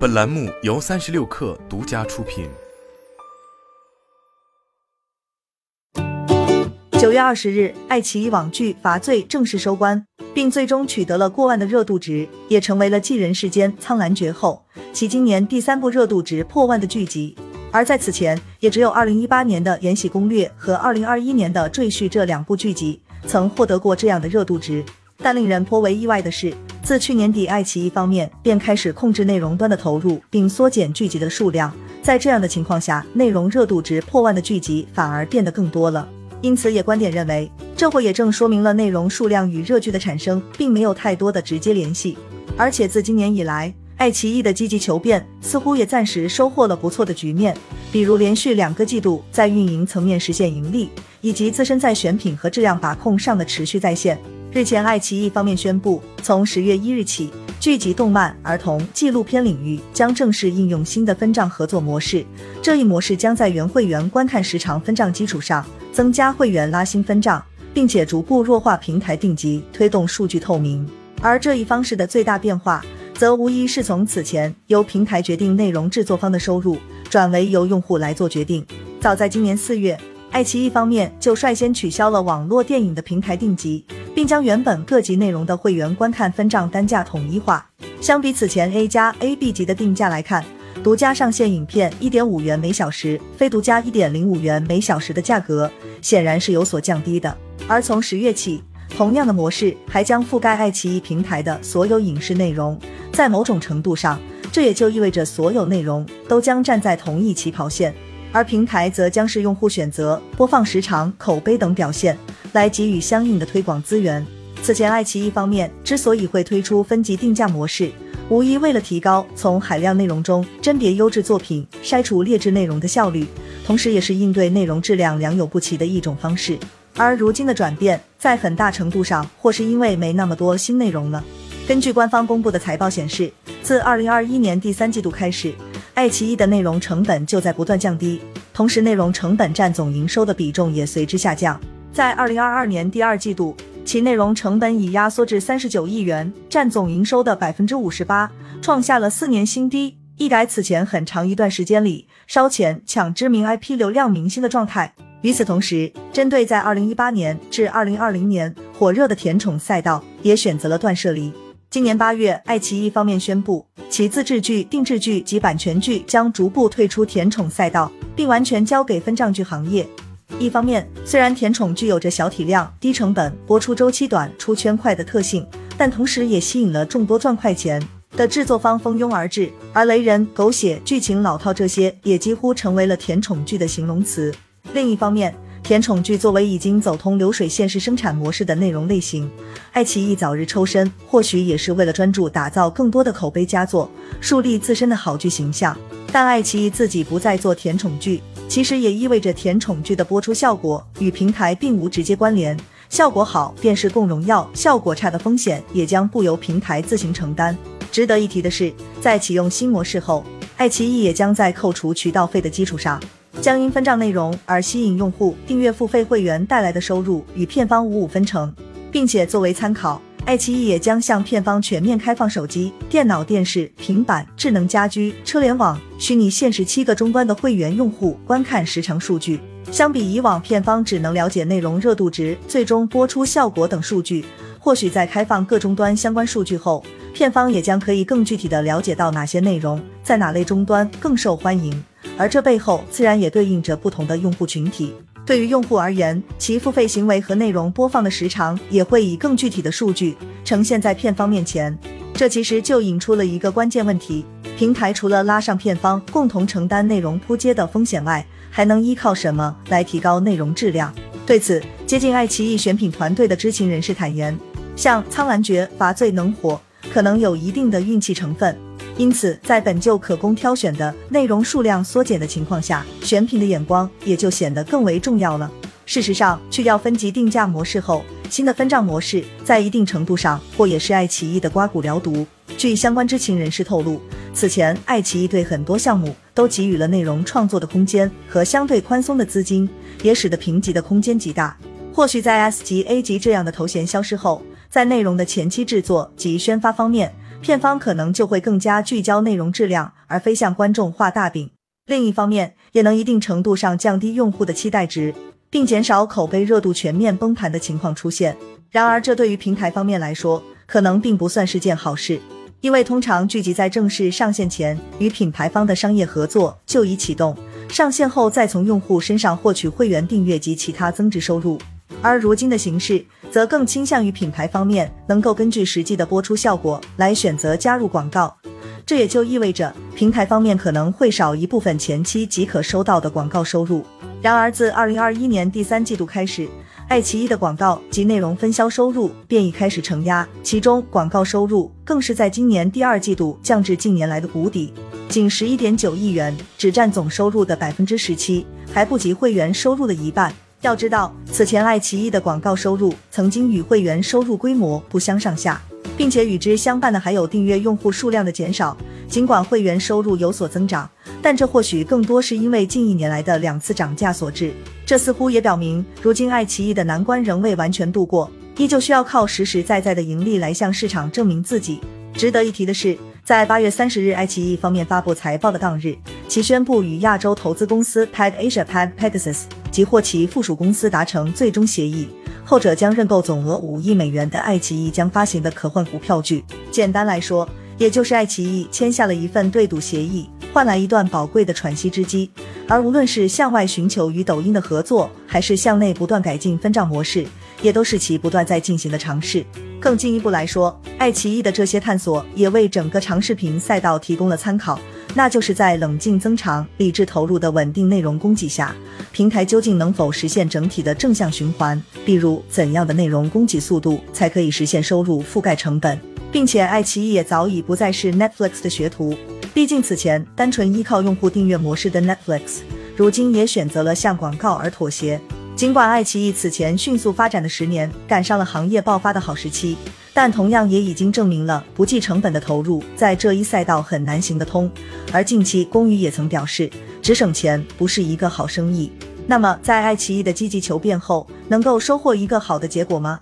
本栏目由三十六氪独家出品。九月二十日，爱奇艺网剧《罚罪》正式收官，并最终取得了过万的热度值，也成为了继《人世间》《苍兰诀》后，其今年第三部热度值破万的剧集。而在此前，也只有二零一八年的《延禧攻略》和二零二一年的《赘婿》这两部剧集曾获得过这样的热度值。但令人颇为意外的是，自去年底，爱奇艺方面便开始控制内容端的投入，并缩减剧集的数量。在这样的情况下，内容热度值破万的剧集反而变得更多了。因此，也观点认为，这或也正说明了内容数量与热剧的产生并没有太多的直接联系。而且自今年以来，爱奇艺的积极求变似乎也暂时收获了不错的局面，比如连续两个季度在运营层面实现盈利，以及自身在选品和质量把控上的持续在线。日前，爱奇艺方面宣布，从十月一日起，剧集、动漫、儿童、纪录片领域将正式应用新的分账合作模式。这一模式将在原会员观看时长分账基础上，增加会员拉新分账，并且逐步弱化平台定级，推动数据透明。而这一方式的最大变化，则无疑是从此前由平台决定内容制作方的收入，转为由用户来做决定。早在今年四月，爱奇艺方面就率先取消了网络电影的平台定级。并将原本各级内容的会员观看分账单价统一化。相比此前 A 加 A、B 级的定价来看，独家上线影片一点五元每小时，非独家一点零五元每小时的价格显然是有所降低的。而从十月起，同样的模式还将覆盖爱奇艺平台的所有影视内容。在某种程度上，这也就意味着所有内容都将站在同一起跑线，而平台则将是用户选择、播放时长、口碑等表现。来给予相应的推广资源。此前，爱奇艺方面之所以会推出分级定价模式，无疑为了提高从海量内容中甄别优质作品、筛除劣质内容的效率，同时也是应对内容质量良莠不齐的一种方式。而如今的转变，在很大程度上或是因为没那么多新内容了。根据官方公布的财报显示，自二零二一年第三季度开始，爱奇艺的内容成本就在不断降低，同时内容成本占总营收的比重也随之下降。在二零二二年第二季度，其内容成本已压缩至三十九亿元，占总营收的百分之五十八，创下了四年新低，一改此前很长一段时间里烧钱抢知名 IP 流量明星的状态。与此同时，针对在二零一八年至二零二零年火热的甜宠赛道，也选择了断舍离。今年八月，爱奇艺方面宣布，其自制剧、定制剧及版权剧将逐步退出甜宠赛道，并完全交给分账剧行业。一方面，虽然甜宠具有着小体量、低成本、播出周期短、出圈快的特性，但同时也吸引了众多赚快钱的制作方蜂拥而至，而雷人、狗血、剧情老套这些也几乎成为了甜宠剧的形容词。另一方面，甜宠剧作为已经走通流水线式生产模式的内容类型，爱奇艺早日抽身，或许也是为了专注打造更多的口碑佳作，树立自身的好剧形象。但爱奇艺自己不再做甜宠剧。其实也意味着甜宠剧的播出效果与平台并无直接关联，效果好便是共荣耀，效果差的风险也将不由平台自行承担。值得一提的是，在启用新模式后，爱奇艺也将在扣除渠道费的基础上，将因分账内容而吸引用户订阅付费会员带来的收入与片方五五分成，并且作为参考。爱奇艺也将向片方全面开放手机、电脑、电视、平板、智能家居、车联网、虚拟现实七个终端的会员用户观看时长数据。相比以往，片方只能了解内容热度值、最终播出效果等数据，或许在开放各终端相关数据后，片方也将可以更具体的了解到哪些内容在哪类终端更受欢迎，而这背后自然也对应着不同的用户群体。对于用户而言，其付费行为和内容播放的时长也会以更具体的数据呈现在片方面前。这其实就引出了一个关键问题：平台除了拉上片方共同承担内容扑街的风险外，还能依靠什么来提高内容质量？对此，接近爱奇艺选品团队的知情人士坦言，像《苍兰诀》《罚罪》能火，可能有一定的运气成分。因此，在本就可供挑选的内容数量缩减的情况下，选品的眼光也就显得更为重要了。事实上，去掉分级定价模式后，新的分账模式在一定程度上或也是爱奇艺的刮骨疗毒。据相关知情人士透露，此前爱奇艺对很多项目都给予了内容创作的空间和相对宽松的资金，也使得评级的空间极大。或许在 S 级、A 级这样的头衔消失后，在内容的前期制作及宣发方面。片方可能就会更加聚焦内容质量，而非向观众画大饼。另一方面，也能一定程度上降低用户的期待值，并减少口碑热度全面崩盘的情况出现。然而，这对于平台方面来说，可能并不算是件好事，因为通常聚集在正式上线前，与品牌方的商业合作就已启动，上线后再从用户身上获取会员订阅及其他增值收入。而如今的形势，则更倾向于品牌方面能够根据实际的播出效果来选择加入广告，这也就意味着平台方面可能会少一部分前期即可收到的广告收入。然而，自二零二一年第三季度开始，爱奇艺的广告及内容分销收入便已开始承压，其中广告收入更是在今年第二季度降至近年来的谷底，仅十一点九亿元，只占总收入的百分之十七，还不及会员收入的一半。要知道，此前爱奇艺的广告收入曾经与会员收入规模不相上下，并且与之相伴的还有订阅用户数量的减少。尽管会员收入有所增长，但这或许更多是因为近一年来的两次涨价所致。这似乎也表明，如今爱奇艺的难关仍未完全度过，依旧需要靠实实在在的盈利来向市场证明自己。值得一提的是，在八月三十日，爱奇艺方面发布财报的当日，其宣布与亚洲投资公司 Peg Asia Peg Pegasus。及或其附属公司达成最终协议，后者将认购总额五亿美元的爱奇艺将发行的可换股票据。简单来说，也就是爱奇艺签下了一份对赌协议，换来一段宝贵的喘息之机。而无论是向外寻求与抖音的合作，还是向内不断改进分账模式，也都是其不断在进行的尝试。更进一步来说，爱奇艺的这些探索也为整个长视频赛道提供了参考。那就是在冷静增长、理智投入的稳定内容供给下，平台究竟能否实现整体的正向循环？比如，怎样的内容供给速度才可以实现收入覆盖成本？并且，爱奇艺也早已不再是 Netflix 的学徒，毕竟此前单纯依靠用户订阅模式的 Netflix，如今也选择了向广告而妥协。尽管爱奇艺此前迅速发展的十年赶上了行业爆发的好时期。但同样也已经证明了不计成本的投入在这一赛道很难行得通。而近期龚宇也曾表示，只省钱不是一个好生意。那么，在爱奇艺的积极求变后，能够收获一个好的结果吗？